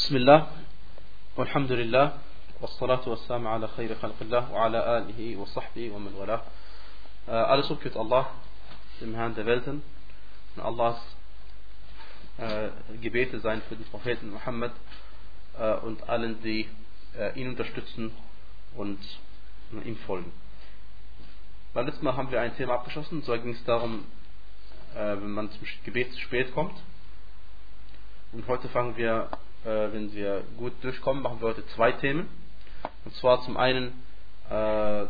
بسم الله والحمد لله والصلاة والسلام على خير خلق الله وعلى آله وصحبه ومن والاه äh, Alles Lob gilt Allah, dem Herrn der Welten und Allahs äh, Gebete seien für den Propheten Muhammad äh, und allen, die äh, ihn unterstützen und ihm folgen. Beim letzten Mal haben wir ein Thema abgeschlossen, und zwar ging es darum, äh, wenn man zum Gebet zu spät kommt. Und heute fangen wir äh, wenn wir gut durchkommen, machen wir heute zwei Themen. Und zwar zum einen äh,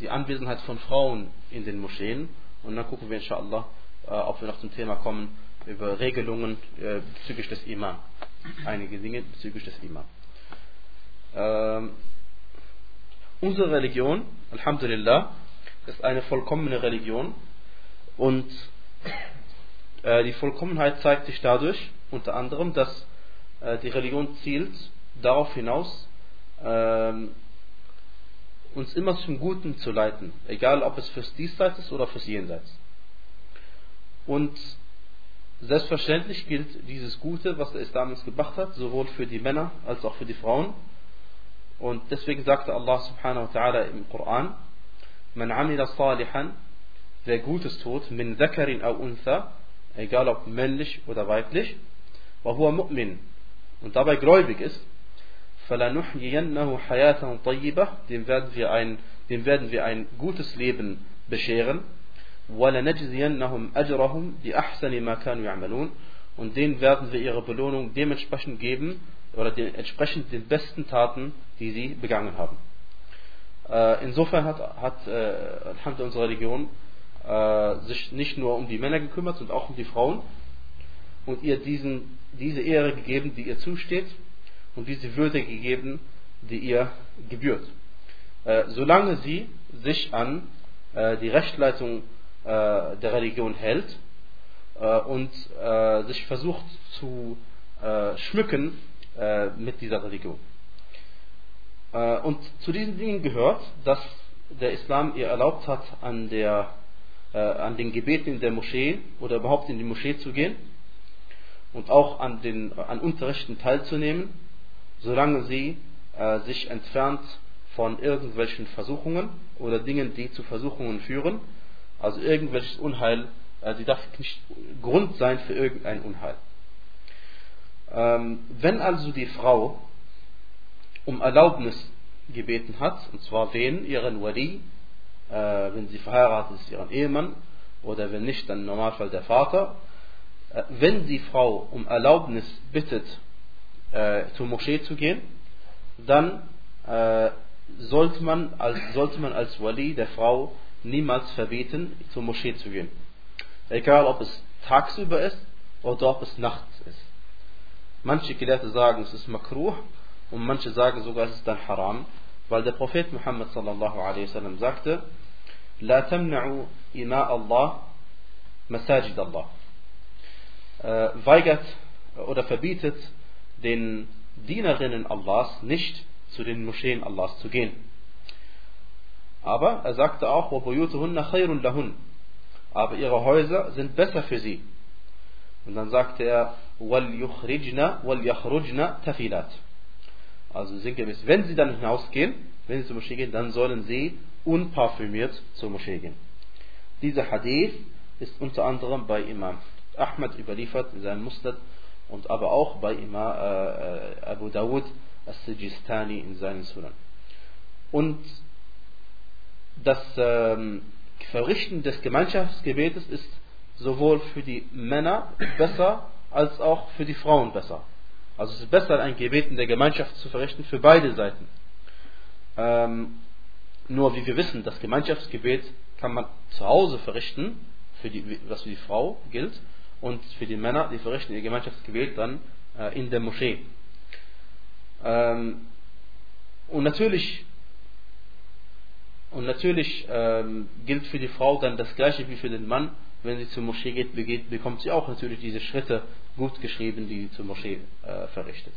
die Anwesenheit von Frauen in den Moscheen. Und dann gucken wir inshallah, äh, ob wir noch zum Thema kommen über Regelungen äh, bezüglich des Imam. Einige Dinge bezüglich des Imam. Ähm, unsere Religion, Alhamdulillah, ist eine vollkommene Religion und äh, die Vollkommenheit zeigt sich dadurch, unter anderem, dass äh, die Religion zielt darauf hinaus, ähm, uns immer zum Guten zu leiten, egal ob es fürs Diesseits ist oder fürs Jenseits. Und selbstverständlich gilt dieses Gute, was der Islam uns gebracht hat, sowohl für die Männer als auch für die Frauen. Und deswegen sagte Allah subhanahu wa ta'ala im Koran, Man amila salihan, wer Gutes tut, min zakarin au untha, egal ob männlich oder weiblich, وهو مؤمن und dabei gläubig ist, فَلَنُحْيِيَنَّهُ حَيَاةً طَيِّبَةً dem werden wir ein, dem werden wir ein gutes Leben bescheren, وَلَنَجْزِيَنَّهُمْ أَجْرَهُمْ بِأَحْسَنِ مَا كَانُوا يَعْمَلُونَ. Und denen werden wir ihre Belohnung dementsprechend geben oder den, entsprechend den besten Taten, die sie begangen haben. Äh, insofern hat, hat äh, unsere Religion äh, sich nicht nur um die Männer gekümmert, sondern auch um die Frauen und ihr diesen, diese Ehre gegeben, die ihr zusteht und diese Würde gegeben, die ihr gebührt. Äh, solange sie sich an äh, die Rechtleitung äh, der Religion hält äh, und äh, sich versucht zu äh, schmücken mit dieser Religion. und zu diesen Dingen gehört, dass der Islam ihr erlaubt hat, an, der, an den Gebeten in der Moschee oder überhaupt in die Moschee zu gehen und auch an, den, an Unterrichten teilzunehmen, solange sie äh, sich entfernt von irgendwelchen Versuchungen oder Dingen, die zu Versuchungen führen. Also irgendwelches Unheil, äh, die darf nicht Grund sein für irgendein Unheil. Ähm, wenn also die Frau um Erlaubnis gebeten hat, und zwar wen? Ihren Wali, äh, wenn sie verheiratet ist, ihren Ehemann, oder wenn nicht, dann im Normalfall der Vater, äh, wenn die Frau um Erlaubnis bittet, äh, zur Moschee zu gehen, dann äh, sollte, man als, sollte man als Wali der Frau niemals verbieten, zur Moschee zu gehen. Egal ob es tagsüber ist oder ob es nachts ist. Manche Gelehrte sagen, es ist makruh und manche sagen sogar, es ist dann haram, weil der Prophet Muhammad sallallahu alaihi wasallam sagte, لا تمنعوا إماء الله مساجد الله äh, weigert oder verbietet den Dienerinnen Allahs nicht zu den Moscheen Allahs zu gehen. Aber er sagte auch, lahun. Aber ihre Häuser sind besser für sie. Und dann sagte er, tafilat. Also sinngemäß, wenn sie dann hinausgehen, wenn sie zur Moschee gehen, dann sollen sie unparfümiert zur Moschee gehen. Dieser Hadith ist unter anderem bei Imam Ahmad überliefert in seinem Musnad und aber auch bei Imam äh, Abu Dawud as-Sijistani in seinen Sunan. Und das ähm, Verrichten des Gemeinschaftsgebetes ist sowohl für die Männer besser als auch für die Frauen besser. Also es ist besser, ein Gebet in der Gemeinschaft zu verrichten für beide Seiten. Ähm, nur wie wir wissen, das Gemeinschaftsgebet kann man zu Hause verrichten, für die, was für die Frau gilt, und für die Männer, die verrichten ihr Gemeinschaftsgebet dann äh, in der Moschee. Ähm, und natürlich, und natürlich ähm, gilt für die Frau dann das gleiche wie für den Mann. Wenn sie zur Moschee geht, begeht, bekommt sie auch natürlich diese Schritte gut geschrieben, die sie zur Moschee äh, verrichtet.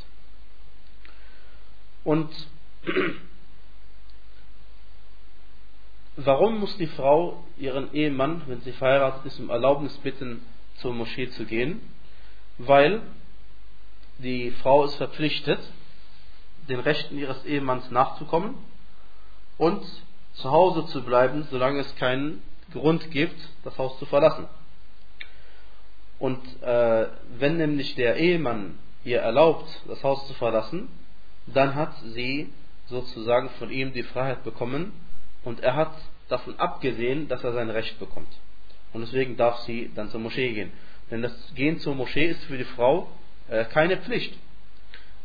Und warum muss die Frau ihren Ehemann, wenn sie verheiratet ist, um Erlaubnis bitten, zur Moschee zu gehen, weil die Frau ist verpflichtet, den Rechten ihres Ehemanns nachzukommen und zu Hause zu bleiben, solange es keinen Grund gibt, das Haus zu verlassen. Und äh, wenn nämlich der Ehemann ihr erlaubt, das Haus zu verlassen, dann hat sie sozusagen von ihm die Freiheit bekommen und er hat davon abgesehen, dass er sein Recht bekommt. Und deswegen darf sie dann zur Moschee gehen. Denn das Gehen zur Moschee ist für die Frau äh, keine Pflicht.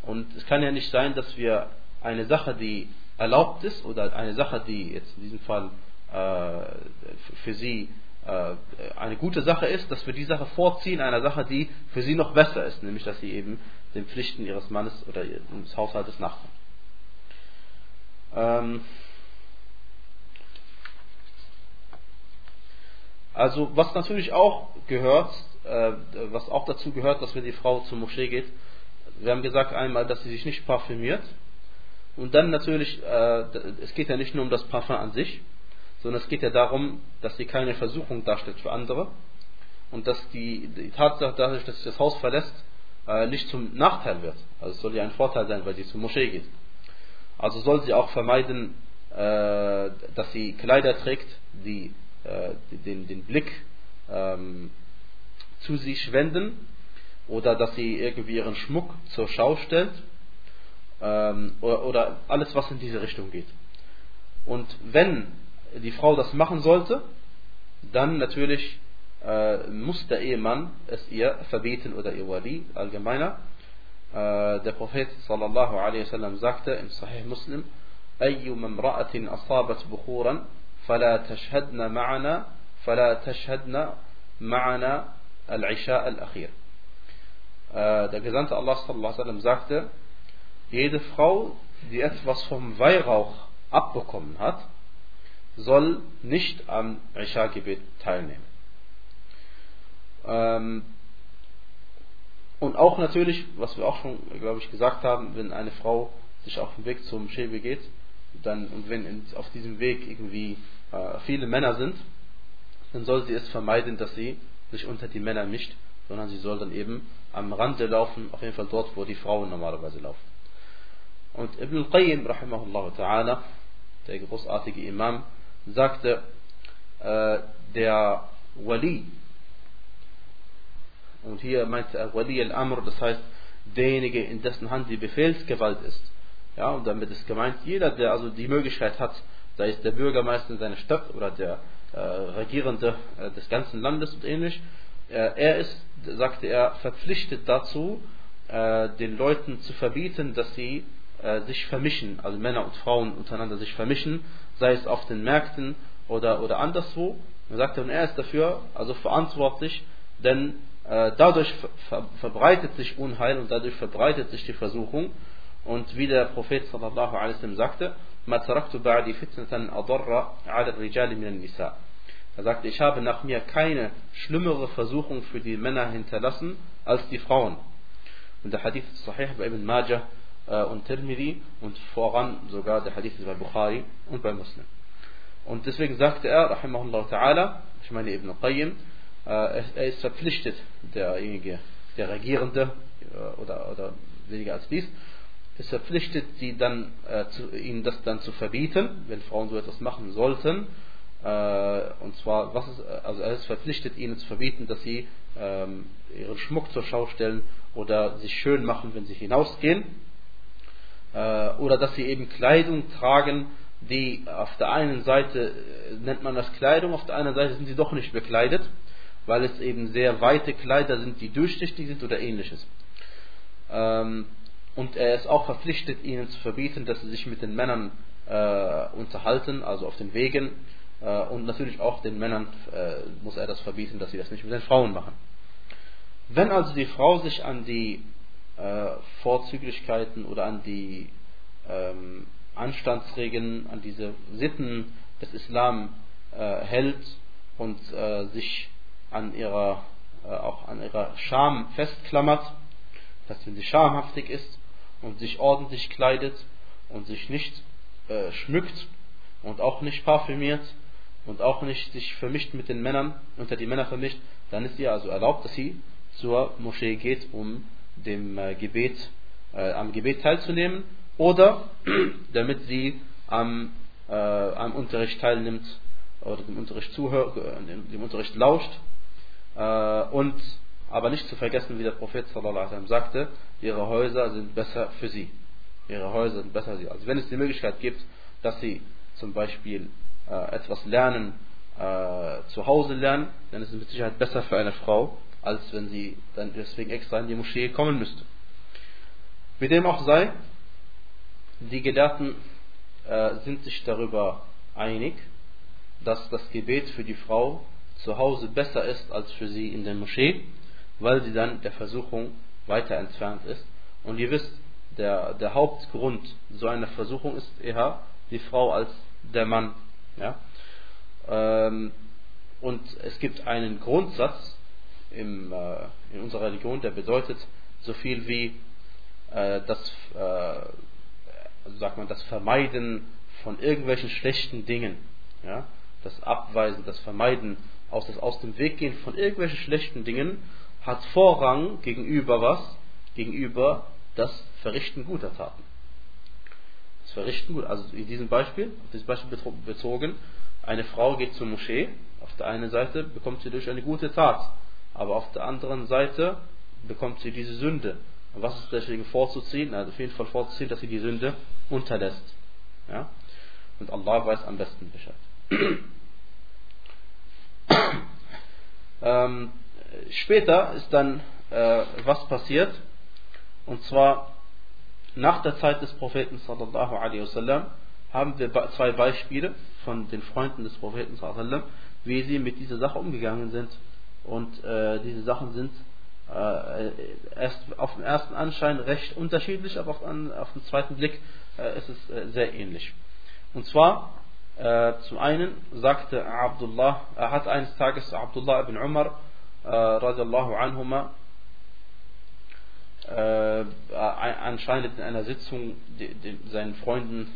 Und es kann ja nicht sein, dass wir eine Sache, die erlaubt ist, oder eine Sache, die jetzt in diesem Fall für sie äh, eine gute Sache ist, dass wir die Sache vorziehen, einer Sache, die für sie noch besser ist, nämlich dass sie eben den Pflichten ihres Mannes oder des Haushaltes nachkommt. Ähm also was natürlich auch gehört, äh, was auch dazu gehört, dass wenn die Frau zur Moschee geht, wir haben gesagt einmal, dass sie sich nicht parfümiert und dann natürlich, äh, es geht ja nicht nur um das Parfum an sich, sondern es geht ja darum, dass sie keine Versuchung darstellt für andere und dass die, die Tatsache dadurch, dass sie das Haus verlässt, äh, nicht zum Nachteil wird. Also es soll ja ein Vorteil sein, weil sie zur Moschee geht. Also soll sie auch vermeiden, äh, dass sie Kleider trägt, die äh, den, den Blick ähm, zu sich wenden oder dass sie irgendwie ihren Schmuck zur Schau stellt ähm, oder, oder alles, was in diese Richtung geht. Und wenn die Frau das machen sollte, dann natürlich äh, muss der Ehemann es ihr verbieten oder ihr Wali allgemeiner. Äh, der Prophet sallallahu alaihi wasallam sagte im Sahih Muslim: أيما امرأة أصابت بخورا فلا تشهدن معنا فلا تشهدن معنا العشاء الأخير. Äh, der Gesandte Allah sallallahu alaihi wasallam sagte: Jede Frau, die etwas vom Weihrauch abbekommen hat, soll nicht am Isha-Gebet teilnehmen. Ähm, und auch natürlich, was wir auch schon, glaube ich, gesagt haben, wenn eine Frau sich auf dem Weg zum Moschee begeht, dann, und wenn in, auf diesem Weg irgendwie äh, viele Männer sind, dann soll sie es vermeiden, dass sie sich unter die Männer mischt, sondern sie soll dann eben am Rande laufen, auf jeden Fall dort, wo die Frauen normalerweise laufen. Und Ibn al-Qayyim, rahimahullah ta'ala, der großartige Imam, sagte, äh, der Wali, und hier meint er Wali al-Amr, das heißt derjenige, in dessen Hand die Befehlsgewalt ist. Ja, und damit ist gemeint, jeder, der also die Möglichkeit hat, sei es der Bürgermeister in seiner Stadt oder der äh, Regierende äh, des ganzen Landes und ähnlich, äh, er ist, sagte er, verpflichtet dazu, äh, den Leuten zu verbieten, dass sie äh, sich vermischen, also Männer und Frauen untereinander sich vermischen, sei es auf den Märkten oder, oder anderswo. Er sagte, und er ist dafür also verantwortlich, denn äh, dadurch ver verbreitet sich Unheil und dadurch verbreitet sich die Versuchung. Und wie der Prophet sallallahu alaihi wasallam sagte, ما تركت بعدي فتنة أضر على الرجال من النساء. Er sagte, ich habe nach mir keine schlimmere Versuchung für die Männer hinterlassen als die Frauen. Und der Hadith ist sahih bei Ibn Majah äh, und Tirmidhi und voran sogar der Hadith ist bei Bukhari und bei Muslim. Und deswegen sagte er, rahimahullah ta'ala, ich meine Ibn Qayyim, äh, er ist verpflichtet, derjenige, der Regierende äh, oder, oder weniger als dies, ist verpflichtet, sie dann, äh, zu, ihnen das dann zu verbieten, wenn Frauen so etwas machen sollten. Äh, und zwar, was ist, also er ist verpflichtet, ihnen zu verbieten, dass sie ähm, ihren Schmuck zur Schau stellen oder sich schön machen, wenn sie hinausgehen. Äh, oder dass sie eben Kleidung tragen, die auf der einen Seite nennt man das Kleidung, auf der anderen Seite sind sie doch nicht bekleidet weil es eben sehr weite Kleider sind, die durchsichtig sind oder ähnliches. Ähm, und er ist auch verpflichtet, ihnen zu verbieten, dass sie sich mit den Männern äh, unterhalten, also auf den Wegen. Äh, und natürlich auch den Männern äh, muss er das verbieten, dass sie das nicht mit den Frauen machen. Wenn also die Frau sich an die äh, Vorzüglichkeiten oder an die ähm, Anstandsregeln, an diese Sitten des Islam äh, hält und äh, sich an ihrer, äh, auch an ihrer Scham festklammert, dass wenn sie schamhaftig ist und sich ordentlich kleidet und sich nicht äh, schmückt und auch nicht parfümiert und auch nicht sich vermischt mit den Männern, unter die Männer vermischt, dann ist ihr also erlaubt, dass sie zur Moschee geht, um dem äh, Gebet, äh, am Gebet teilzunehmen oder damit sie am, äh, am Unterricht teilnimmt oder dem Unterricht zuhört, dem, dem Unterricht lauscht äh, und aber nicht zu vergessen, wie der Prophet sallallahu sagte, ihre Häuser sind besser für sie. Ihre Häuser sind besser für sie. Also wenn es die Möglichkeit gibt, dass sie zum Beispiel äh, etwas lernen, äh, zu Hause lernen, dann ist es mit Sicherheit besser für eine Frau, als wenn sie dann deswegen extra in die Moschee kommen müsste. Wie dem auch sei, die Gelehrten äh, sind sich darüber einig, dass das Gebet für die Frau zu Hause besser ist als für sie in der Moschee, weil sie dann der Versuchung weiter entfernt ist. Und ihr wisst, der, der Hauptgrund so einer Versuchung ist eher die Frau als der Mann. Ja? Ähm, und es gibt einen Grundsatz im, äh, in unserer Religion, der bedeutet so viel wie äh, das, äh, sagt man, das Vermeiden von irgendwelchen schlechten Dingen. Ja? Das Abweisen, das Vermeiden, aus, das aus dem Weg gehen von irgendwelchen schlechten Dingen hat Vorrang gegenüber was? Gegenüber das Verrichten guter Taten. Das Verrichten gut. Also in diesem Beispiel, auf dieses Beispiel bezogen, eine Frau geht zur Moschee, auf der einen Seite bekommt sie durch eine gute Tat, aber auf der anderen Seite bekommt sie diese Sünde. Und was ist deswegen vorzuziehen? Also auf jeden Fall vorzuziehen, dass sie die Sünde unterlässt. Ja? Und Allah weiß am besten Bescheid. ähm, später ist dann äh, was passiert? Und zwar nach der Zeit des Propheten sallallahu alaihi wasallam haben wir zwei Beispiele von den Freunden des Propheten sallam, wie sie mit dieser Sache umgegangen sind. Und äh, diese Sachen sind äh, erst auf den ersten Anschein recht unterschiedlich, aber auf, an, auf den zweiten Blick äh, ist es äh, sehr ähnlich. Und zwar äh, zum einen sagte Abdullah, er hat eines Tages Abdullah ibn Umar äh, radiallahu anhuma äh, anscheinend in einer Sitzung die, die, seinen Freunden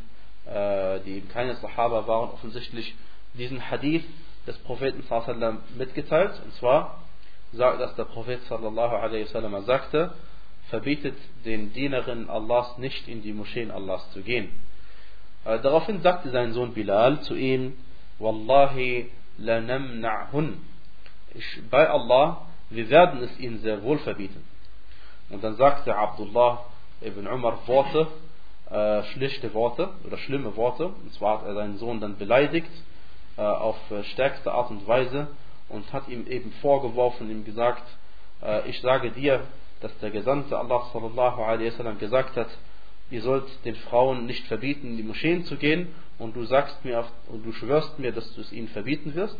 die eben keine Sahaba waren, offensichtlich diesen Hadith des Propheten sallam mitgeteilt. Und zwar dass der Prophet sallallahu alaihi wasallam sagte, verbietet den Dienerinnen Allahs nicht in die Moscheen Allahs zu gehen. Äh, daraufhin sagte sein Sohn Bilal zu ihm, Wallahi lanamna'hun. Bei Allah, wir werden es ihnen sehr wohl verbieten. Und dann sagte Abdullah ibn Umar Worte, äh, schlichte Worte oder schlimme Worte. Und zwar hat er seinen Sohn dann beleidigt auf äh, stärkste Art und Weise und hat ihm eben vorgeworfen, ihm gesagt, äh, ich sage dir, dass der Gesandte Allah sallallahu alaihi wasallam gesagt hat, ihr sollt den Frauen nicht verbieten, in die Moscheen zu gehen und du sagst mir und du schwörst mir, dass du es ihnen verbieten wirst.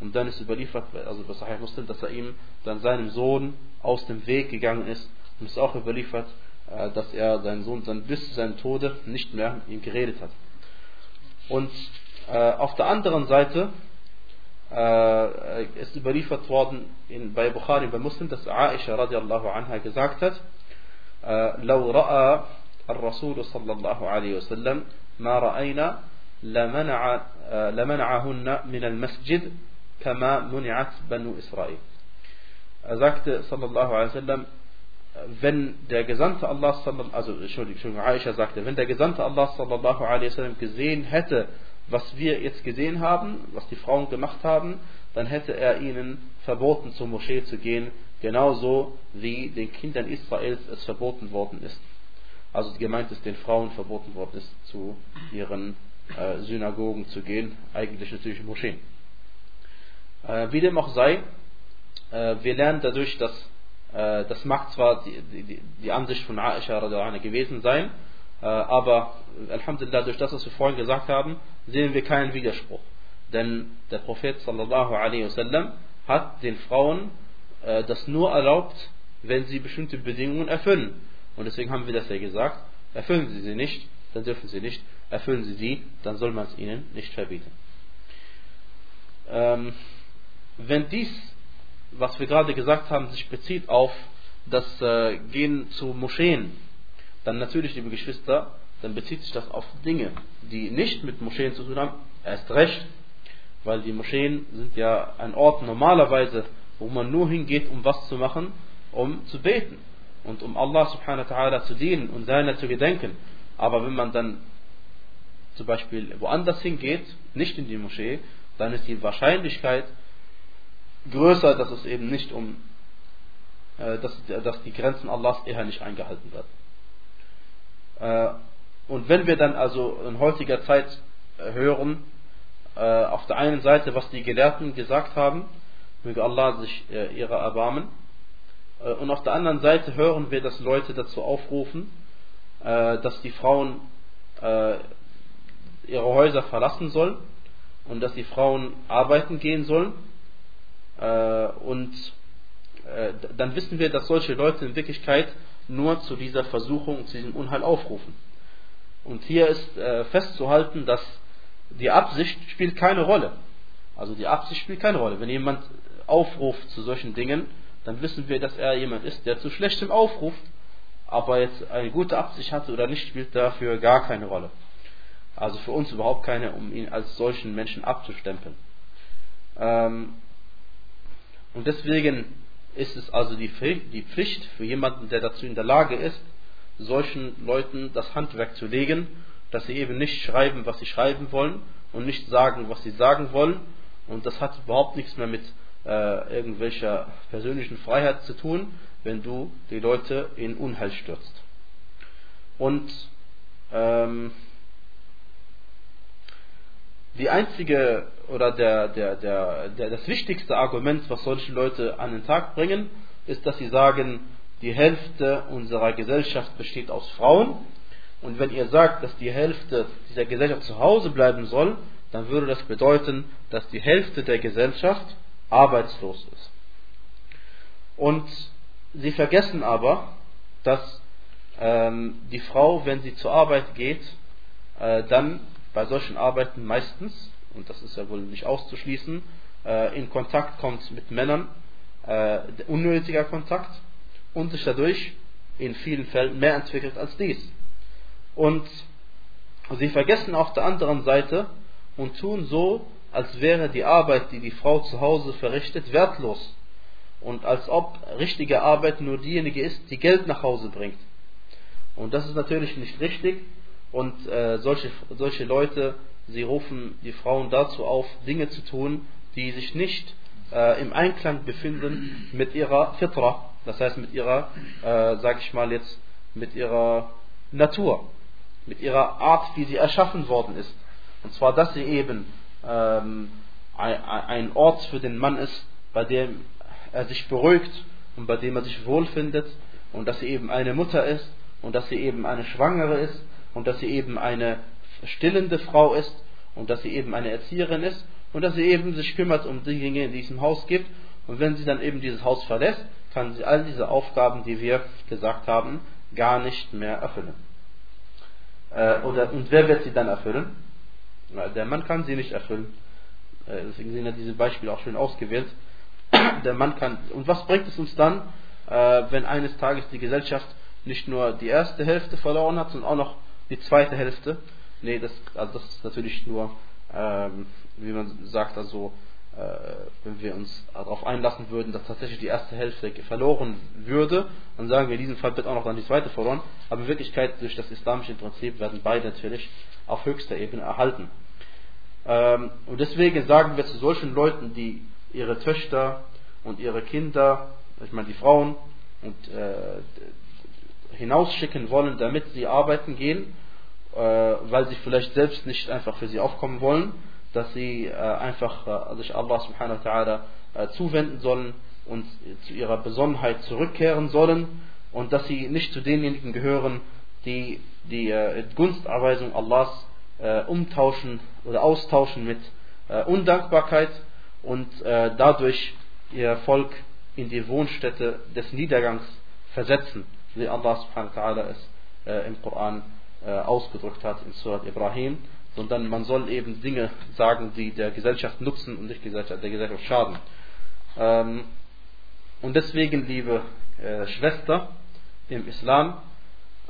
Und dann ist überliefert, also bei Sahih Muslim, dass er ihm dann seinem Sohn aus dem Weg gegangen ist und es ist auch überliefert, äh, dass er seinen Sohn dann bis zu seinem Tode nicht mehr mit ihm geredet hat. Und äh, auf der anderen Seite äh, ist überliefert worden in, bei Bukhari bei Muslim, dass Aisha radiallahu anha gesagt hat, لو رأى الرسول صلى الله عليه وسلم ما رأينا لمنع لمنعهن من المسجد كما منعت بنو إسرائيل. Er sagte sallallahu alaihi wasallam, wenn der Gesandte Allah, also Entschuldigung, Aisha sagte, wenn der Gesandte Allah sallallahu alaihi wasallam gesehen hätte, was wir jetzt gesehen haben, was die Frauen gemacht haben, dann hätte er ihnen verboten, zur Moschee zu gehen, genauso wie den Kindern Israels es verboten worden ist. Also gemeint ist, den Frauen verboten worden ist, zu ihren äh, Synagogen zu gehen, eigentlich natürlich Moscheen. Äh, wie dem auch sei, äh, wir lernen dadurch, dass äh, das mag zwar die, die, die Ansicht von Aisha gewesen sein, aber Alhamdulillah, durch das, was wir vorhin gesagt haben, sehen wir keinen Widerspruch. Denn der Prophet sallallahu alaihi wasallam hat den Frauen äh, das nur erlaubt, wenn sie bestimmte Bedingungen erfüllen. Und deswegen haben wir das ja gesagt. Erfüllen sie sie nicht, dann dürfen sie nicht. Erfüllen sie sie, dann soll man es ihnen nicht verbieten. Ähm, wenn dies was wir gerade gesagt haben, sich bezieht auf das äh, Gehen zu Moscheen, dann natürlich, liebe Geschwister, dann bezieht sich das auf Dinge, die nicht mit Moscheen zu tun haben, erst recht, weil die Moscheen sind ja ein Ort normalerweise, wo man nur hingeht, um was zu machen, um zu beten. und um Allah subhanahu wa ta'ala zu dienen und seiner zu gedenken. Aber wenn man dann zum Beispiel woanders hingeht, nicht in die Moschee, dann ist die Wahrscheinlichkeit größer, dass es eben nicht um, äh, dass, dass die Grenzen Allahs eher nicht eingehalten werden. Äh, und wenn wir dann also in heutiger Zeit hören, äh, auf der einen Seite, was die Gelehrten gesagt haben, möge Allah sich ihrer erbarmen, und auf der anderen Seite hören wir, dass Leute dazu aufrufen, dass die Frauen ihre Häuser verlassen sollen und dass die Frauen arbeiten gehen sollen. Äh, und äh, dann wissen wir, dass solche Leute in Wirklichkeit nur zu dieser Versuchung, zu diesem Unheil aufrufen. Und hier ist äh, festzuhalten, dass die Absicht spielt keine Rolle. Also die Absicht spielt keine Rolle. Wenn jemand aufruft zu solchen Dingen, dann wissen wir, dass er jemand ist, der zu schlechtem aufruft, aber jetzt eine gute Absicht hatte oder nicht, spielt dafür gar keine Rolle. Also für uns überhaupt keine, um ihn als solchen Menschen abzustempeln. Ähm, und deswegen ist es also die Pflicht für jemanden, der dazu in der Lage ist, solchen Leuten das Handwerk zu legen, dass sie eben nicht schreiben, was sie schreiben wollen und nicht sagen, was sie sagen wollen. Und das hat überhaupt nichts mehr mit äh, irgendwelcher persönlichen Freiheit zu tun, wenn du die Leute in Unheil stürzt. Und ähm, die einzige oder der, der, der, der, das wichtigste Argument, was solche Leute an den Tag bringen, ist, dass sie sagen, die Hälfte unserer Gesellschaft besteht aus Frauen. Und wenn ihr sagt, dass die Hälfte dieser Gesellschaft zu Hause bleiben soll, dann würde das bedeuten, dass die Hälfte der Gesellschaft arbeitslos ist. Und sie vergessen aber, dass ähm, die Frau, wenn sie zur Arbeit geht, äh, dann bei solchen Arbeiten meistens, und das ist ja wohl nicht auszuschließen, äh, in Kontakt kommt mit Männern, äh, unnötiger Kontakt, und sich dadurch in vielen Fällen mehr entwickelt als dies. Und sie vergessen auf der anderen Seite und tun so, als wäre die Arbeit, die die Frau zu Hause verrichtet, wertlos. Und als ob richtige Arbeit nur diejenige ist, die Geld nach Hause bringt. Und das ist natürlich nicht richtig, und äh, solche, solche Leute, sie rufen die Frauen dazu auf, Dinge zu tun, die sich nicht äh, im Einklang befinden mit ihrer Fitra, das heißt mit ihrer, äh, sag ich mal jetzt, mit ihrer Natur, mit ihrer Art, wie sie erschaffen worden ist. Und zwar, dass sie eben ähm, ein, ein Ort für den Mann ist, bei dem er sich beruhigt und bei dem er sich wohlfindet und dass sie eben eine Mutter ist und dass sie eben eine Schwangere ist und dass sie eben eine stillende Frau ist und dass sie eben eine Erzieherin ist und dass sie eben sich kümmert um die Dinge, die in diesem Haus gibt. Und wenn sie dann eben dieses Haus verlässt, kann sie all diese Aufgaben, die wir gesagt haben, gar nicht mehr erfüllen. Äh, oder, und wer wird sie dann erfüllen? Der Mann kann sie nicht erfüllen. Äh, deswegen sind ja diese Beispiele auch schön ausgewählt. Der Mann kann. Und was bringt es uns dann, äh, wenn eines Tages die Gesellschaft nicht nur die erste Hälfte verloren hat, sondern auch noch die zweite Hälfte, nee, das, also das ist natürlich nur, ähm, wie man sagt, also äh, wenn wir uns darauf einlassen würden, dass tatsächlich die erste Hälfte verloren würde, dann sagen wir, in diesem Fall wird auch noch dann die zweite verloren. Aber in Wirklichkeit, durch das islamische Prinzip werden beide natürlich auf höchster Ebene erhalten. Ähm, und deswegen sagen wir zu solchen Leuten, die ihre Töchter und ihre Kinder, ich meine die Frauen und äh, hinausschicken wollen, damit sie arbeiten gehen, äh, weil sie vielleicht selbst nicht einfach für sie aufkommen wollen, dass sie äh, einfach äh, sich Allah subhanahu wa ta'ala zuwenden sollen und zu ihrer Besonnenheit zurückkehren sollen und dass sie nicht zu denjenigen gehören, die die Gunsterweisung Allahs umtauschen oder austauschen mit Undankbarkeit und dadurch ihr Volk in die Wohnstätte des Niedergangs versetzen wie Allah subhanahu wa ta'ala es äh, im Koran äh, ausgedrückt hat in Surat Ibrahim, sondern man soll eben Dinge sagen, die der Gesellschaft nutzen und nicht der Gesellschaft schaden. Ähm, und deswegen, liebe äh, Schwester im Islam,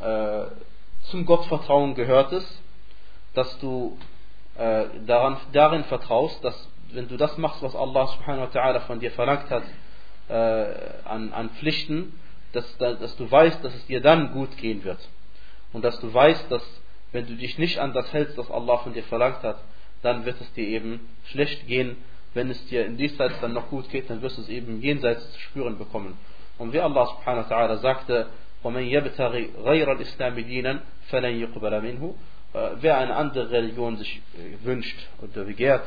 äh, zum Gottvertrauen gehört es, dass du äh, daran, darin vertraust, dass wenn du das machst, was Allah subhanahu wa ta'ala von dir verlangt hat, äh, an, an Pflichten, dass, dass du weißt, dass es dir dann gut gehen wird. Und dass du weißt, dass wenn du dich nicht an das hältst, was Allah von dir verlangt hat, dann wird es dir eben schlecht gehen. Wenn es dir in diesseits dann noch gut geht, dann wirst du es eben jenseits zu spüren bekommen. Und wie Allah subhanahu wa ta'ala sagte, وَمَنْ يَبْتَغِ غَيْرَ الْإِسْلَامِ دِينًا فَلَنْ يُقْبَلَ مِنْهُ Wer eine andere Religion sich äh, wünscht oder begehrt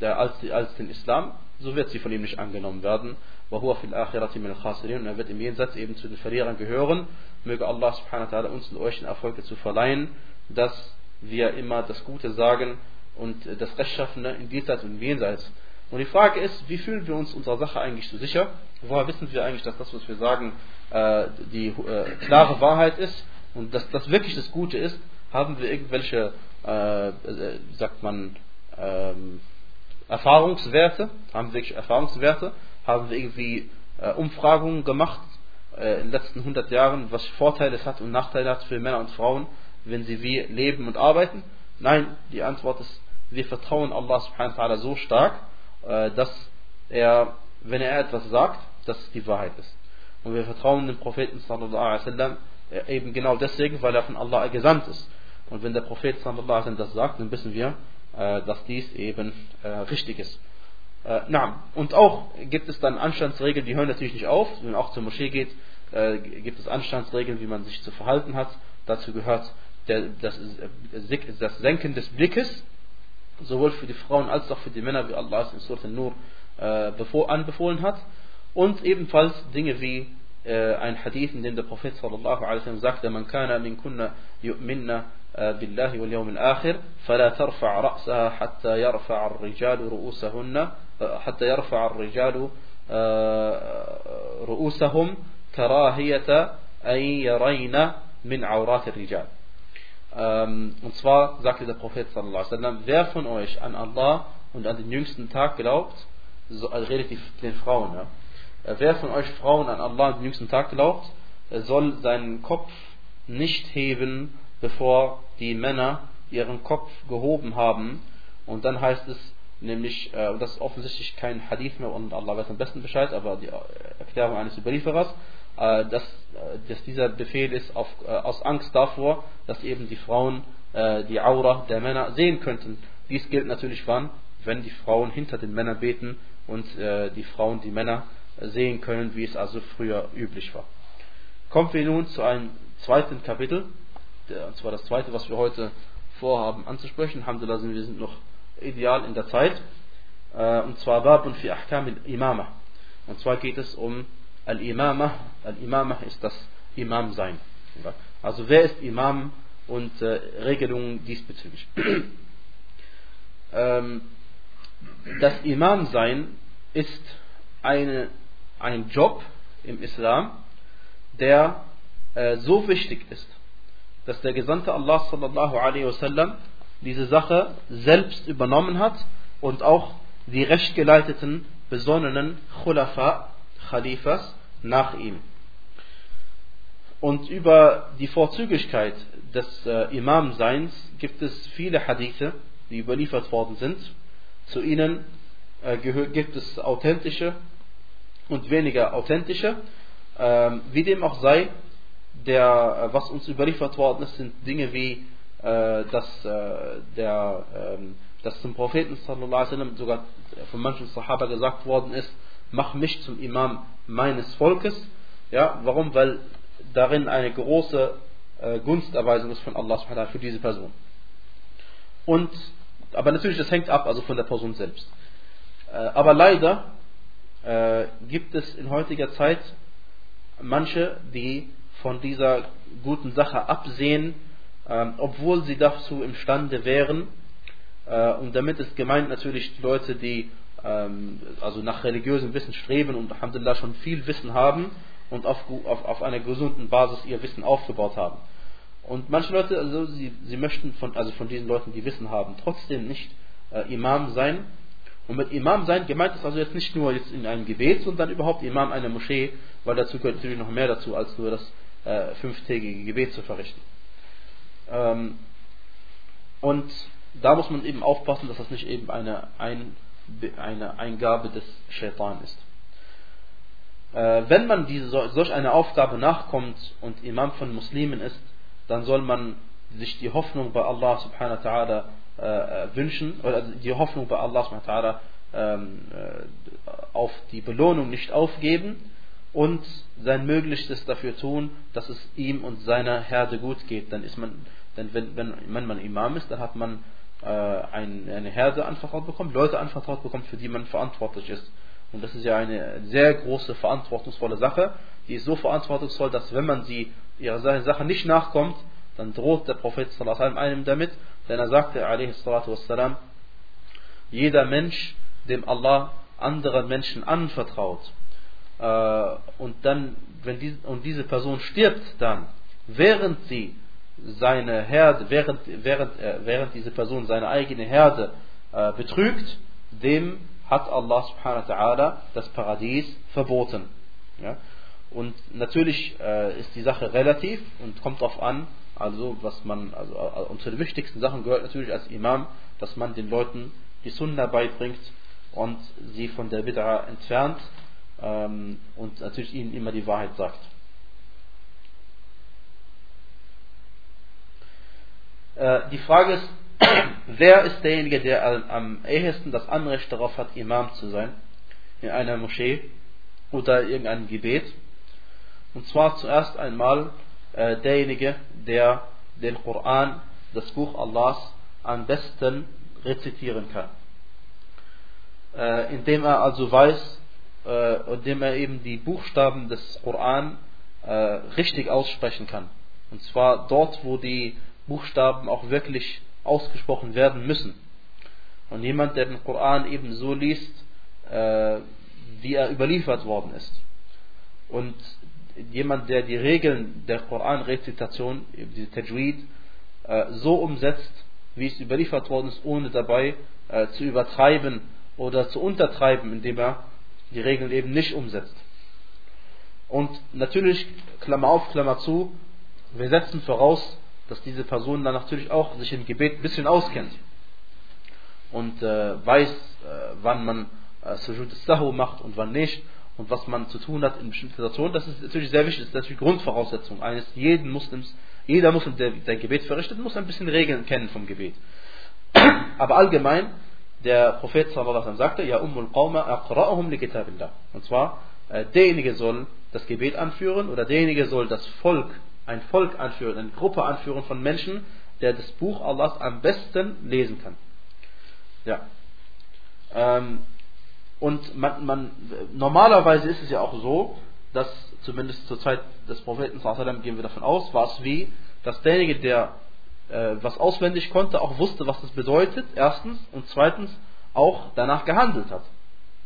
als, als den Islam, so wird sie von ihm nicht angenommen werden. وهو في الآخرة من الخاسرين und er wird im Jenseits eben zu den Verlierern gehören. Möge Allah subhanahu wa ta'ala uns und euch den Erfolg dazu verleihen, dass wir immer das Gute sagen und das Rechtschaffene in Diesseits und im Jenseits. Und die Frage ist, wie fühlen wir uns unserer Sache eigentlich so sicher? Woher wissen wir eigentlich, dass das, was wir sagen, äh, die äh, klare Wahrheit ist und dass das wirklich das Gute ist? Haben wir irgendwelche, äh, sagt man, ähm, Erfahrungswerte? Haben wir wirklich Erfahrungswerte? Haben wir irgendwie äh, Umfragungen gemacht äh, in den letzten 100 Jahren, was Vorteile es hat und Nachteile hat für Männer und Frauen, wenn sie wie leben und arbeiten? Nein, die Antwort ist, wir vertrauen Allah subhanahu wa ta'ala so stark, äh, dass er, wenn er etwas sagt, dass es die Wahrheit ist. Und wir vertrauen dem Propheten sallallahu alaihi wasallam äh, eben genau deswegen, weil er von Allah gesandt ist. Und wenn der Prophet sallallahu alaihi wasallam das sagt, dann wissen wir, äh, dass dies eben äh, richtig ist. Äh, na, und auch gibt es dann Anstandsregeln, die hören natürlich nicht auf. Wenn man auch zur Moschee geht, äh, gibt es Anstandsregeln, wie man sich zu verhalten hat. Dazu gehört der, das, äh, das, Senken des Blickes, sowohl für die Frauen als auch für die Männer, wie Allah es in Surat nur äh, bevor, anbefohlen hat. Und ebenfalls Dinge wie äh, ein Hadith, in dem der Prophet sallallahu alaihi wasallam sagte, man kann min kunna yu'minna äh, billahi wal yawmil akhir, fala tarfa' ra'saha hatta yarfa' ar-rijal ru'usahunna حتى يرفع الرجال رؤوسهم كراهية أن يرين من عورات الرجال Und zwar sagte der Prophet sallallahu alaihi wasallam, wer von euch an Allah und an den jüngsten Tag glaubt, so, also redet die, den Frauen, ja, wer von euch Frauen an Allah und den jüngsten Tag glaubt, soll seinen Kopf nicht heben, bevor die Männer ihren Kopf gehoben haben. Und dann heißt es, nämlich, äh, das ist offensichtlich kein Hadith mehr und Allah weiß am besten Bescheid, aber die äh, Erklärung eines Überlieferers, äh, dass, äh, dass dieser Befehl ist auf, äh, aus Angst davor, dass eben die Frauen äh, die Aura der Männer sehen könnten. Dies gilt natürlich wann, wenn die Frauen hinter den Männern beten und die Frauen die Männer sehen können, wie es also früher üblich war. Kommen wir nun zu einem zweiten Kapitel, und zwar das zweite, was wir heute vorhaben anzusprechen. Alhamdulillah, wir sind noch ideal in der Zeit. Äh, und zwar Babun fi Ahkam al-Imama. Und zwar geht es um Al-Imama. Al-Imama ist das Imam sein. Also wer ist Imam und äh, Regelungen diesbezüglich. ähm, das Imam sein ist eine, ein Job im Islam, der äh, so wichtig ist, dass der Gesandte Allah sallallahu alaihi wasallam diese Sache selbst übernommen hat und auch die rechtgeleiteten, besonnenen Khulafa, Khalifas nach ihm. Und über die Vorzüglichkeit des äh, Imamseins gibt es viele Hadithe, die überliefert worden sind. Zu ihnen äh, gibt es authentische und weniger authentische. Ähm, wie dem auch sei, der, äh, was uns überliefert worden ist, sind Dinge wie, dass, äh, der, äh, dass zum Propheten sallam, sogar von manchen Sahaba gesagt worden ist, mach mich zum Imam meines Volkes. Ja, warum? Weil darin eine große äh, Gunsterweisung ist von Allah subhanahu für diese Person. Und, aber natürlich, das hängt ab, also von der Person selbst. Äh, aber leider äh, gibt es in heutiger Zeit manche, die von dieser guten Sache absehen, ähm, obwohl sie dazu imstande wären. Äh, und damit ist gemeint natürlich die Leute, die ähm, also nach religiösem Wissen streben und Alhamdulillah schon viel Wissen haben und auf, auf, auf einer gesunden Basis ihr Wissen aufgebaut haben. Und manche Leute, also sie, sie möchten von, also von diesen Leuten, die Wissen haben, trotzdem nicht äh, Imam sein. Und mit Imam sein gemeint ist also jetzt nicht nur jetzt in einem Gebet, sondern überhaupt Imam einer Moschee, weil dazu gehört natürlich noch mehr dazu, als nur das äh, fünftägige Gebet zu verrichten. Ähm, und da muss man eben aufpassen, dass das nicht eben eine, ein, eine Eingabe des Shaitan ist. äh, wenn man diese, solch eine Aufgabe nachkommt und Imam von Muslimen ist, dann soll man sich die Hoffnung bei Allah subhanahu wa ta'ala äh, wünschen, oder die Hoffnung bei Allah subhanahu wa ta'ala ähm, äh, auf die Belohnung nicht aufgeben und sein Möglichstes dafür tun, dass es ihm und seiner Herde gut geht. Dann ist man, denn wenn, wenn, wenn man Imam ist, dann hat man äh, ein, eine Herde anvertraut bekommen, Leute anvertraut bekommen, für die man verantwortlich ist. Und das ist ja eine sehr große, verantwortungsvolle Sache. Die ist so verantwortungsvoll, dass wenn man sie ihrer Sache nicht nachkommt, dann droht der Prophet sallallahu einem damit, denn er sagte, wassalam, jeder Mensch, dem Allah anderen Menschen anvertraut, äh, und dann, wenn die, und diese Person stirbt dann, während sie seine Herde, während, während, äh, während diese Person seine eigene Herde äh, betrügt, dem hat Allah subhanahu wa ta'ala das Paradies verboten. Ja? Und natürlich äh, ist die Sache relativ und kommt darauf an, also was man, also äh, unter den wichtigsten Sachen gehört natürlich als Imam, dass man den Leuten die Sunna beibringt und sie von der Bid'a entfernt ähm, und natürlich ihnen immer die Wahrheit sagt. Äh, die Frage ist, wer ist derjenige, der am ehesten das Anrecht darauf hat, Imam zu sein in einer Moschee oder irgendeinem Gebet? Und zwar zuerst einmal äh, derjenige, der den Koran, das Buch Allahs, am besten rezitieren kann. Äh, indem er also weiß, äh, indem er eben die Buchstaben des Koran äh, richtig aussprechen kann. Und zwar dort, wo die Buchstaben auch wirklich ausgesprochen werden müssen. Und jemand, der den Koran eben so liest, äh, wie er überliefert worden ist. Und jemand, der die Regeln der Koran-Rezitation, die Tajweed, äh, so umsetzt, wie es überliefert worden ist, ohne dabei äh, zu übertreiben oder zu untertreiben, indem er die Regeln eben nicht umsetzt. Und natürlich, Klammer auf, Klammer zu, wir setzen voraus, dass diese Person dann natürlich auch sich im Gebet ein bisschen auskennt und äh, weiß, äh, wann man äh, Sujud Sahu macht und wann nicht und was man zu tun hat in bestimmten Situationen. Das ist natürlich sehr wichtig, das ist die Grundvoraussetzung eines jeden Muslims. Jeder Muslim, der sein Gebet verrichtet, muss ein bisschen Regeln kennen vom Gebet. Aber allgemein, der Prophet sagte, ja ummul qawma aqra'uhum li kitabillah. Und zwar, äh, derjenige soll das Gebet anführen oder derjenige soll das Volk ein Volk anführen, eine Gruppe anführen von Menschen, der das Buch Allahs am besten lesen kann. Ja. Ähm, und man, man, normalerweise ist es ja auch so, dass zumindest zur Zeit des Propheten gehen wir davon aus, war es wie, dass derjenige, der äh, was auswendig konnte, auch wusste, was das bedeutet, erstens, und zweitens auch danach gehandelt hat.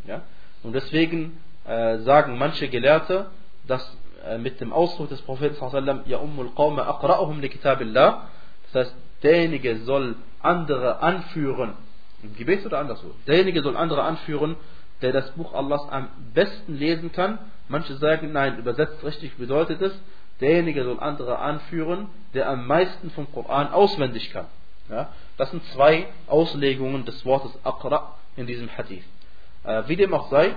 Ja? Und deswegen äh, sagen manche Gelehrte, dass mit dem Ausdruck des Propheten Ja ummul qawma aqra'uhum li kitabillah das heißt, derjenige soll andere anführen, im Gebet oder anderswo, derjenige soll andere anführen, der das Buch Allahs am besten lesen kann. Manche sagen, nein, übersetzt richtig bedeutet es, derjenige soll andere anführen, der am meisten vom Koran auswendig kann. Ja? Das sind zwei Auslegungen des Wortes Aqra in diesem Hadith. Äh, wie dem auch sei,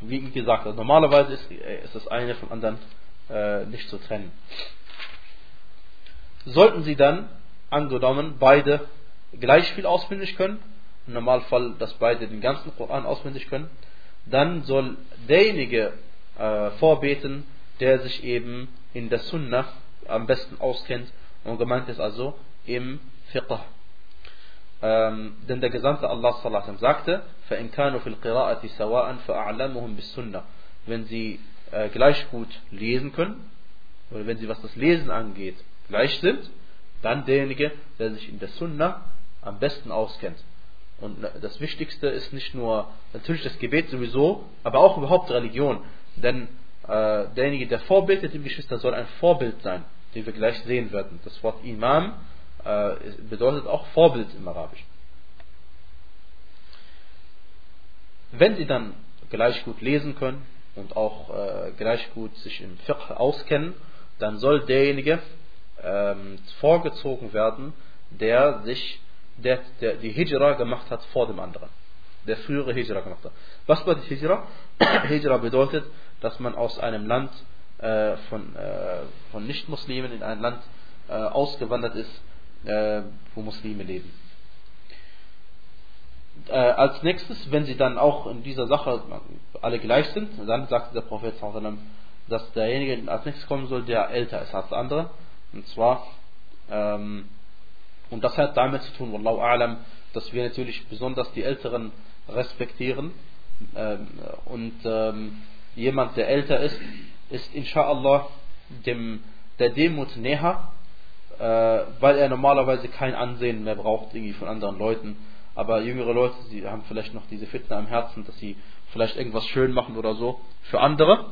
wie gesagt, also normalerweise ist, äh, ist, das eine vom anderen äh, nicht zu trennen. Sollten sie dann, angenommen, beide gleich viel auswendig können, im Normalfall, dass beide den ganzen Koran auswendig können, dann soll derjenige äh, vorbeten, der sich eben in der Sunnah am besten auskennt und gemeint ist also im Fiqh. Ähm, denn der Gesandte Allah sallallahu sagte, فَإِنْ كَانُوا فِي الْقِرَاءَةِ سَوَاءً فَأَعْلَمُهُمْ بِالسُّنَّةِ Wenn sie äh, gleich gut lesen können, oder wenn sie was das Lesen angeht, gleich sind, dann derjenige, der sich in der Sunnah am besten auskennt. Und das Wichtigste ist nicht nur natürlich das Gebet sowieso, aber auch überhaupt Religion. Denn äh, derjenige, der vorbetet, liebe Geschwister, soll ein Vorbild sein, den wir gleich sehen werden. Das Wort Imam äh, bedeutet auch Vorbild im Arabischen. Wenn sie dann gleich gut lesen können und auch äh, gleich gut sich im Fiqh auskennen, dann soll derjenige ähm, vorgezogen werden, der sich der, der die Hijra gemacht hat vor dem anderen. Der frühere Hijra gemacht hat. Was bedeutet Hijra? Hijra bedeutet, dass man aus einem Land äh, von, äh, von Nichtmuslimen in ein Land äh, ausgewandert ist, äh, wo Muslime leben. Äh, als nächstes, wenn sie dann auch in dieser Sache alle gleich sind, dann sagte der Prophet, dass derjenige als nächstes kommen soll, der älter ist als der andere. Und zwar, ähm, und das hat damit zu tun, Wallahu a'lam, dass wir natürlich besonders die Älteren respektieren. Ähm, und ähm, jemand, der älter ist, ist inshallah dem, der Demut näher, äh, weil er normalerweise kein Ansehen mehr braucht irgendwie von anderen Leuten. Aber jüngere Leute, sie haben vielleicht noch diese Fitne am Herzen, dass sie vielleicht irgendwas schön machen oder so für andere.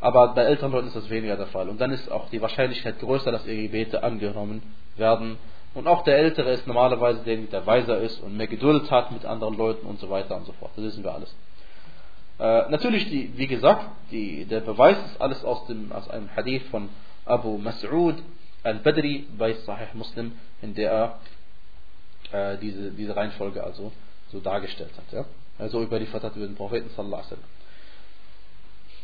Aber bei älteren Leuten ist das weniger der Fall. Und dann ist auch die Wahrscheinlichkeit größer, dass ihre Gebete angenommen werden. Und auch der Ältere ist normalerweise der, der weiser ist und mehr Geduld hat mit anderen Leuten und so weiter und so fort. Das wissen wir alles. Äh, natürlich, die, wie gesagt, die, der Beweis ist alles aus, dem, aus einem Hadith von Abu Mas'ud al-Badri bei Sahih Muslim, in der er äh, diese, diese Reihenfolge also so dargestellt hat. Ja? Also überliefert hat über den Propheten sallallahu alaihi.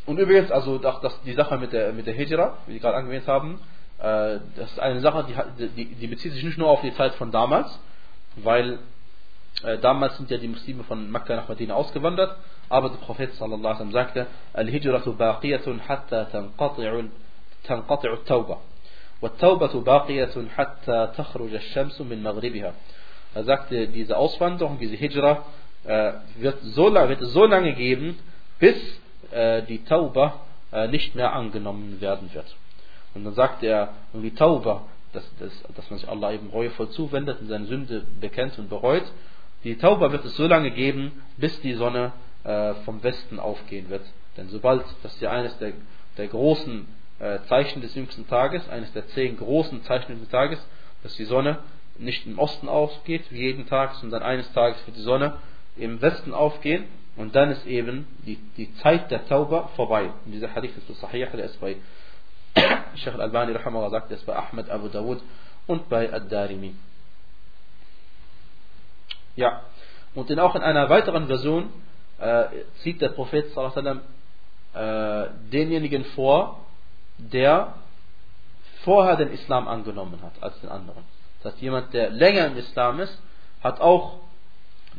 Und übrigens, also das, die Sache mit der, mit der Hijra, wie Sie gerade angewähnt haben, äh, das ist eine Sache, die, die, die, bezieht sich nicht nur auf die Zeit von damals, weil äh, damals sind ja die Muslime von Mekka nach Medina ausgewandert, aber der Prophet sallallahu alaihi sagte, Al-Hijratu baqiyatun hatta tanqati'u at-tawbah. والتوبة باقية حتى تخرج الشمس من مغربها. Er sagte, diese Auswanderung, diese Hijra, äh, wird, so lange, wird es so lange geben, bis äh, die Tauba äh, nicht mehr angenommen werden wird. Und dann sagt er, wie Tauba, dass, dass, dass man sich Allah eben reuevoll zuwendet und seine Sünde bekennt und bereut. Die Tauba wird es so lange geben, bis die Sonne äh, vom Westen aufgehen wird. Denn sobald, das ist ja eines der, der großen äh, Zeichen des jüngsten Tages, eines der zehn großen Zeichen des Tages, dass die Sonne nicht im Osten aufgeht, wie jeden Tag, sondern eines Tages wird die Sonne im Westen aufgehen und dann ist eben die, die Zeit der Tauba vorbei. Und dieser Hadith ist Sahih, der ist bei Sheikh al-Albani sagt, der ist bei Ahmed Abu Dawud und bei Ad-Darimi. Ja, und in, auch in einer weiteren Version äh, zieht der Prophet sallam, äh, denjenigen vor, der vorher den Islam angenommen hat als den anderen. Das heißt, jemand, der länger im Islam ist, hat auch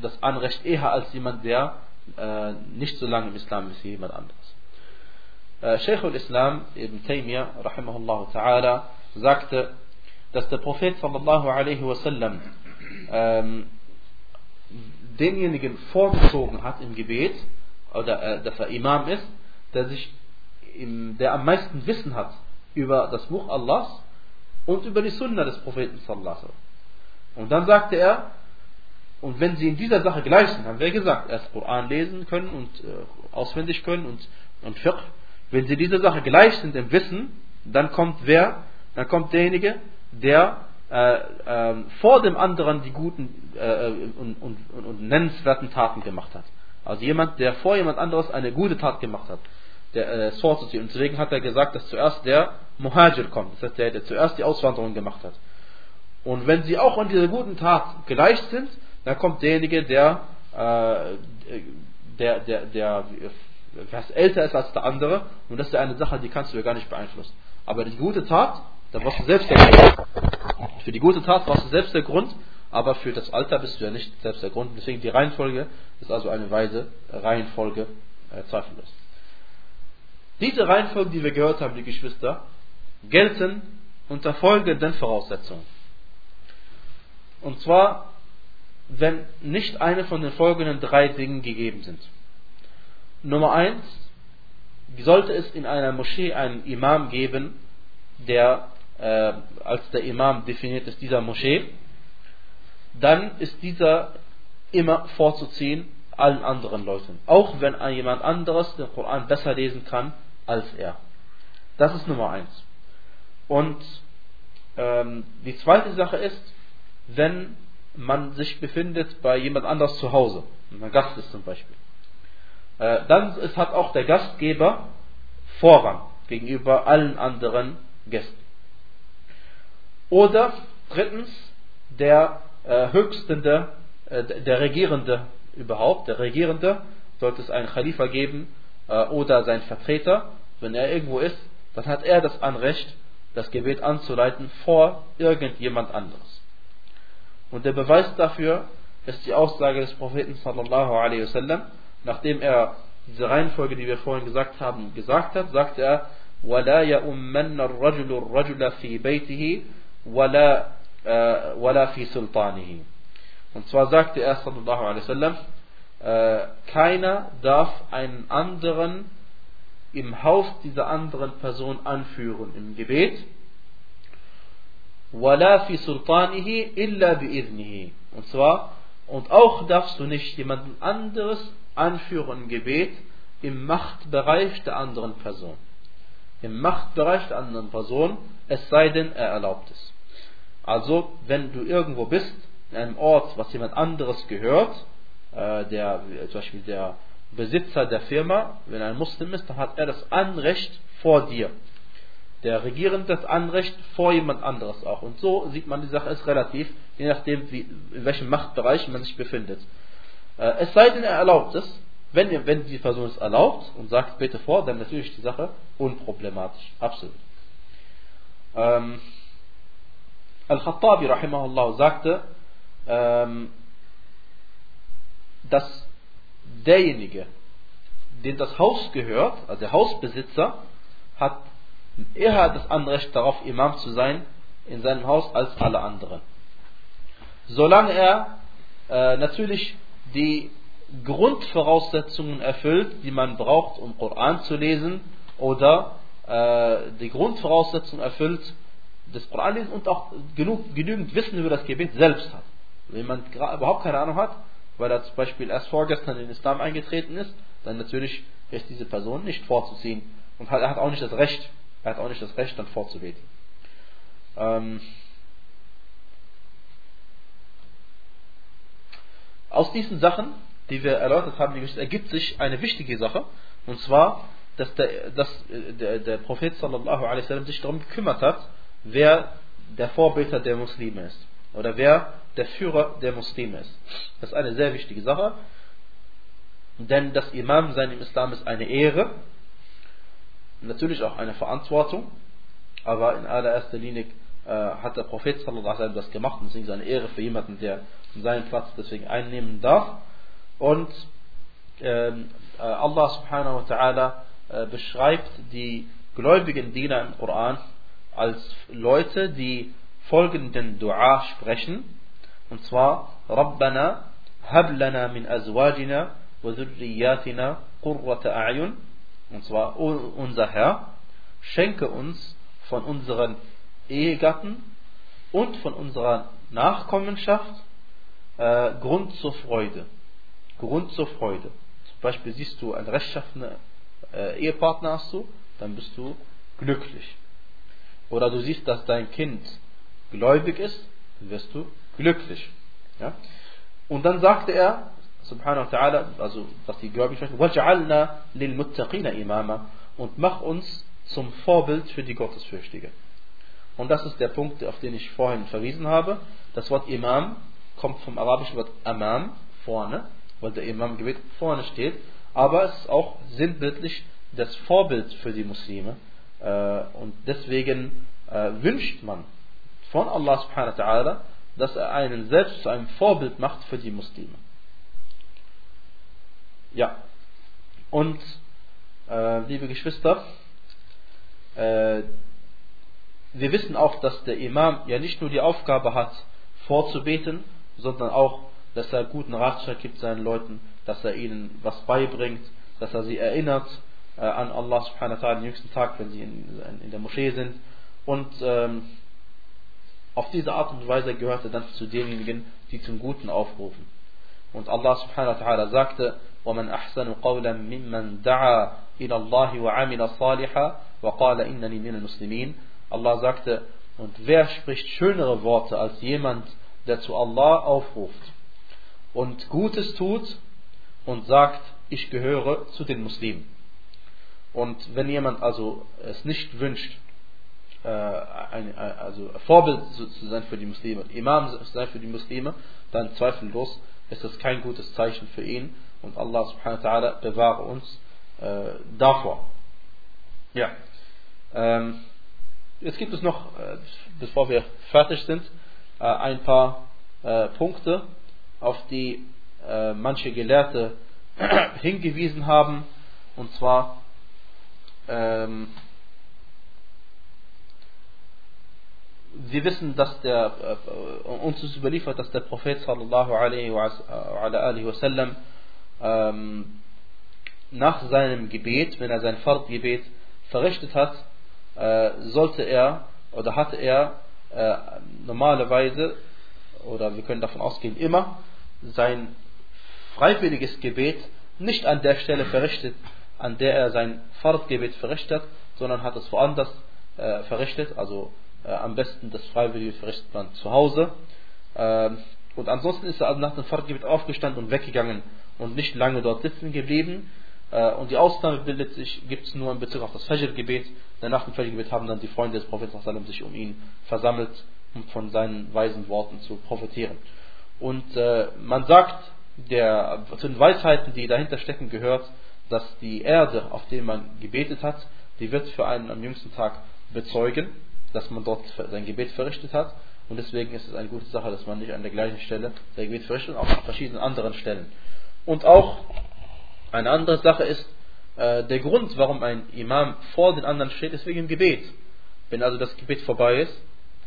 das Anrecht eher als jemand, der äh, nicht so lange im Islam ist wie jemand anderes. Äh, Sheikh al-Islam Ibn Taymiyyah, rahimahullah ta'ala, sagte, dass der Prophet sallallahu alaihi wasallam ähm, denjenigen vorgezogen hat im Gebet, oder äh, dass er Imam ist, der sich im, der am meisten Wissen hat über das Buch Allahs und über die Sunna des Propheten sallallahu Und dann sagte er, und wenn sie in dieser Sache gleich sind, haben wir gesagt, erst Koran lesen können und äh, auswendig können und, und Fiqh, wenn sie dieser Sache gleich sind im Wissen, dann kommt wer? Dann kommt derjenige, der äh, äh, vor dem anderen die guten äh, und, und, und, und, nennenswerten Taten gemacht hat. Also jemand, der vor jemand anderes eine gute Tat gemacht hat. Der äh, Sorcery. Und deswegen hat er gesagt, dass zuerst der Muhajir kommt. Das heißt, der, der zuerst die Auswanderung gemacht hat. Und wenn sie auch an dieser guten Tat gleich sind, dann kommt derjenige, der, äh, der, der, der was älter ist als der andere. Und das ist eine Sache, die kannst du ja gar nicht beeinflussen. Aber die gute Tat, da warst du selbst der Grund. Für die gute Tat warst du selbst der Grund, aber für das Alter bist du ja nicht selbst der Grund. Deswegen die Reihenfolge ist also eine weise Reihenfolge äh, zweifellos. Diese Reihenfolge, die wir gehört haben, die Geschwister, gelten unter folgenden Voraussetzungen. Und zwar, wenn nicht eine von den folgenden drei Dingen gegeben sind. Nummer eins, sollte es in einer Moschee einen Imam geben, der äh, als der Imam definiert ist, dieser Moschee, dann ist dieser immer vorzuziehen allen anderen Leuten. Auch wenn jemand anderes den Koran besser lesen kann als er. Das ist Nummer eins. Und ähm, die zweite Sache ist, wenn man sich befindet bei jemand anders zu Hause, wenn man Gast ist zum Beispiel, äh, dann ist, hat auch der Gastgeber Vorrang gegenüber allen anderen Gästen. Oder drittens, der äh, höchste, äh, der Regierende überhaupt, der Regierende, sollte es einen Khalifa geben, äh, oder sein Vertreter, wenn er irgendwo ist, dann hat er das Anrecht, das Gebet anzuleiten vor irgendjemand anderes. Und der Beweis dafür ist die Aussage des Propheten sallallahu alaihi wasallam, nachdem er diese Reihenfolge, die wir vorhin gesagt haben, gesagt hat, sagt er, ولا يؤمن الرجل الرجل في بيته ولا ولا في سلطانه. Und zwar sagte er sallallahu alaihi wasallam, keiner darf einen anderen im Haus dieser anderen Person anführen im Gebet. ولا في سلطانه إلا بإذنه. Und zwar, und auch darfst du nicht jemanden anderes anführen im Gebet im Machtbereich der anderen Person. Im Machtbereich der anderen Person, es sei denn, er erlaubt es. Also, wenn du irgendwo bist, in einem Ort, was jemand anderes gehört, äh, der, zum Beispiel der Besitzer der Firma, wenn ein Muslim ist, dann hat er das Anrecht vor dir. Der Regierende das Anrecht vor jemand anderes auch. Und so sieht man, die Sache ist relativ, je nachdem, wie, in welchem Machtbereich man sich befindet. Äh, es sei denn, er erlaubt es. Wenn, wenn die Person es erlaubt und sagt, bitte vor, dann natürlich die Sache unproblematisch. Absolut. Ähm, Al-Khattabi rahimahullah sagte, ähm, dass derjenige, dem das Haus gehört, also der Hausbesitzer, hat eher das Anrecht darauf, Imam zu sein in seinem Haus als alle anderen. Solange er äh, natürlich die Grundvoraussetzungen erfüllt, die man braucht, um Koran zu lesen, oder äh, die Grundvoraussetzungen erfüllt, des Koran lesen und auch genug, genügend Wissen über das Gebet selbst hat. Wenn man überhaupt keine Ahnung hat, weil er zum Beispiel erst vorgestern in den Islam eingetreten ist, dann natürlich ist diese Person nicht vorzuziehen. Und er hat auch nicht das Recht, er hat auch nicht das Recht, dann vorzubeten. Ähm aus diesen Sachen, die wir erläutert haben, ergibt sich eine wichtige Sache, und zwar, dass der, dass der, der Prophet sallallahu alaihi wasallam sich darum gekümmert hat, wer der Vorbeter der Muslime ist oder wer der Führer der Muslime ist. Das ist eine sehr wichtige Sache, denn das Imam sein im Islam ist eine Ehre, natürlich auch eine Verantwortung, aber in allererster Linie äh, hat der Prophet wasallam das gemacht und deswegen ist eine Ehre für jemanden, der seinen Platz deswegen einnehmen darf. Und ähm, äh, Allah subhanahu wa ta'ala äh, beschreibt die gläubigen Diener im Koran als Leute, die folgenden Dua sprechen. Und zwar, Rabbana hab lana min azwajina wa dhurriyatina qurrata a'yun. Und zwar, unser Herr, schenke uns von unseren Ehegatten und von unserer Nachkommenschaft äh, Grund zur Freude. Grund zur Freude. Zum Beispiel siehst du einen rechtschaffenen äh, Ehepartner hast du, dann bist du glücklich. Oder du siehst, dass dein Kind gläubig ist, dann wirst du glücklich. Ja? Und dann sagte er, subhanahu wa ta'ala, also was die Gläubigen sprechen, وَجْعَلْنَا لِلْمُتَّقِينَ imama und mach uns zum Vorbild für die Gottesfürchtigen. Und das ist der Punkt, auf den ich vorhin verwiesen habe. Das Wort Imam kommt vom arabischen Wort Amam, vorne, weil der Imam Gebet vorne steht, aber es ist auch sinnbildlich das Vorbild für die Muslime. Äh, und deswegen äh, wünscht man von Allah subhanahu wa ta'ala, dass er einen selbst zu einem Vorbild macht für die Muslime. Ja. Und, äh, liebe Geschwister, äh, wir wissen auch, dass der Imam ja nicht nur die Aufgabe hat, vorzubeten, sondern auch, dass er guten Ratschlag gibt seinen Leuten, dass er ihnen was beibringt, dass er sie erinnert äh, an Allah subhanahu wa ta'ala den jüngsten Tag, wenn sie in, in der Moschee sind. Und ähm, auf diese Art und Weise gehört er dann zu denjenigen, die zum Guten aufrufen. Und Allah subhanahu wa ta'ala sagte, ومن أحسن قولا ممن دعا إلى الله وعمل صالحا وقال إنني من المسلمين Allah sagte, und wer spricht schönere Worte als jemand, der zu Allah aufruft und Gutes tut und sagt, ich gehöre zu den Muslimen. Und wenn jemand also es nicht wünscht, äh, ein, äh, also Vorbild zu sein für die Muslime, Imam zu sein für die Muslime, dann zweifellos ist das kein gutes Zeichen für ihn. Und Allah subhanahu wa ta'ala bewahre uns äh, davor. Ja. Ähm, jetzt gibt es noch, äh, bevor wir fertig sind, äh, ein paar äh, Punkte, auf die äh, manche Gelehrte hingewiesen haben. Und zwar ähm, wir wissen, dass der äh, uns ist überliefert, dass der Prophet sallallahu alaihi wa sallam ähm, nach seinem Gebet, wenn er sein Fahrtgebet verrichtet hat, äh, sollte er oder hatte er äh, normalerweise oder wir können davon ausgehen immer sein freiwilliges Gebet nicht an der Stelle verrichtet, an der er sein Fahrtgebet verrichtet, sondern hat es woanders äh, verrichtet, also äh, am besten das Freiwillige verrichtet man zu Hause. Äh, und ansonsten ist er also nach dem Fahrtgebet aufgestanden und weggegangen und nicht lange dort sitzen geblieben. Äh, und die Ausnahme bildet sich, gibt es nur in Bezug auf das Fajr-Gebet. Nach dem Fajr-Gebet haben dann die Freunde des Propheten sich um ihn versammelt, um von seinen weisen Worten zu profitieren. Und äh, man sagt, der, zu den Weisheiten, die dahinter stecken, gehört, dass die Erde, auf der man gebetet hat, die wird für einen am jüngsten Tag bezeugen dass man dort sein Gebet verrichtet hat. Und deswegen ist es eine gute Sache, dass man nicht an der gleichen Stelle sein Gebet verrichtet, auch an verschiedenen anderen Stellen. Und auch eine andere Sache ist, äh, der Grund, warum ein Imam vor den anderen steht, ist wegen dem Gebet. Wenn also das Gebet vorbei ist,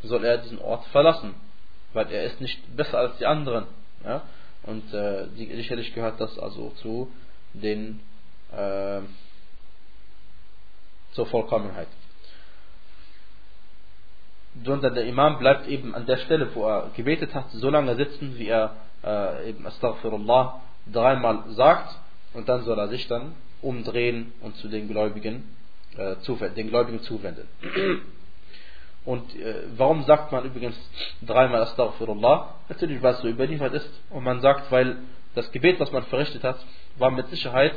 soll er diesen Ort verlassen, weil er ist nicht besser als die anderen. Ja? Und äh, sicherlich gehört das also zu den äh, zur Vollkommenheit sondern der Imam bleibt eben an der Stelle, wo er gebetet hat, so lange sitzen, wie er äh, eben Astaghfirullah dreimal sagt und dann soll er sich dann umdrehen und zu den Gläubigen, äh, zuwenden, den Gläubigen zuwenden. Und äh, warum sagt man übrigens dreimal Astaghfirullah? Natürlich, weil es so überliefert ist und man sagt, weil das Gebet, was man verrichtet hat, war mit Sicherheit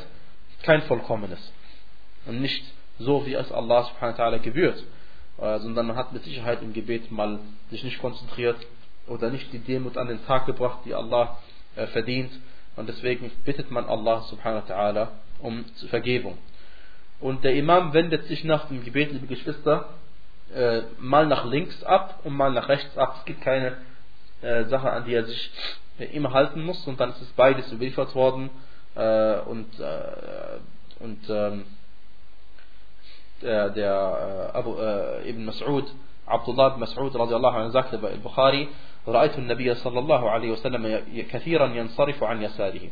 kein vollkommenes und nicht so, wie es Allah subhanahu wa ta'ala gebührt. Äh, sondern man hat mit Sicherheit im Gebet mal sich nicht konzentriert oder nicht die Demut an den Tag gebracht, die Allah äh, verdient. Und deswegen bittet man Allah subhanahu wa ta'ala um Vergebung. Und der Imam wendet sich nach dem Gebet, liebe Geschwister, äh, mal nach links ab und mal nach rechts ab. Es gibt keine Sache, an die er sich immer halten muss. Und dann ist es beides überliefert worden. Und und ähm, der Abu Ibn Mas'ud, Abdullah ibn Mas'ud radiallahu anhu sagte bei Bukhari, رأيت النبي صلى الله عليه وسلم كثيرا ينصرف عن يساره.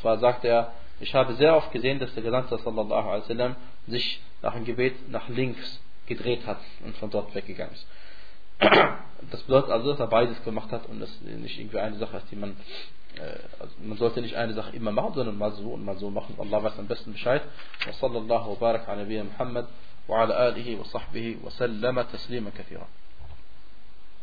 Zwar sagt er, ich habe sehr oft gesehen, dass der Gesandte sallallahu alaihi wasallam sich nach dem Gebet nach links gedreht hat und von dort weggegangen ist. Das bedeutet also, dass er beides gemacht hat und das nicht irgendwie eine Sache ist, die man also man sollte nicht eine Sache immer machen, sondern mal so und mal so machen. Allah weiß am besten Bescheid. Wa sallallahu wa barak ala Muhammad وعلى آله وصحبه وسلم تسليما كثيرا.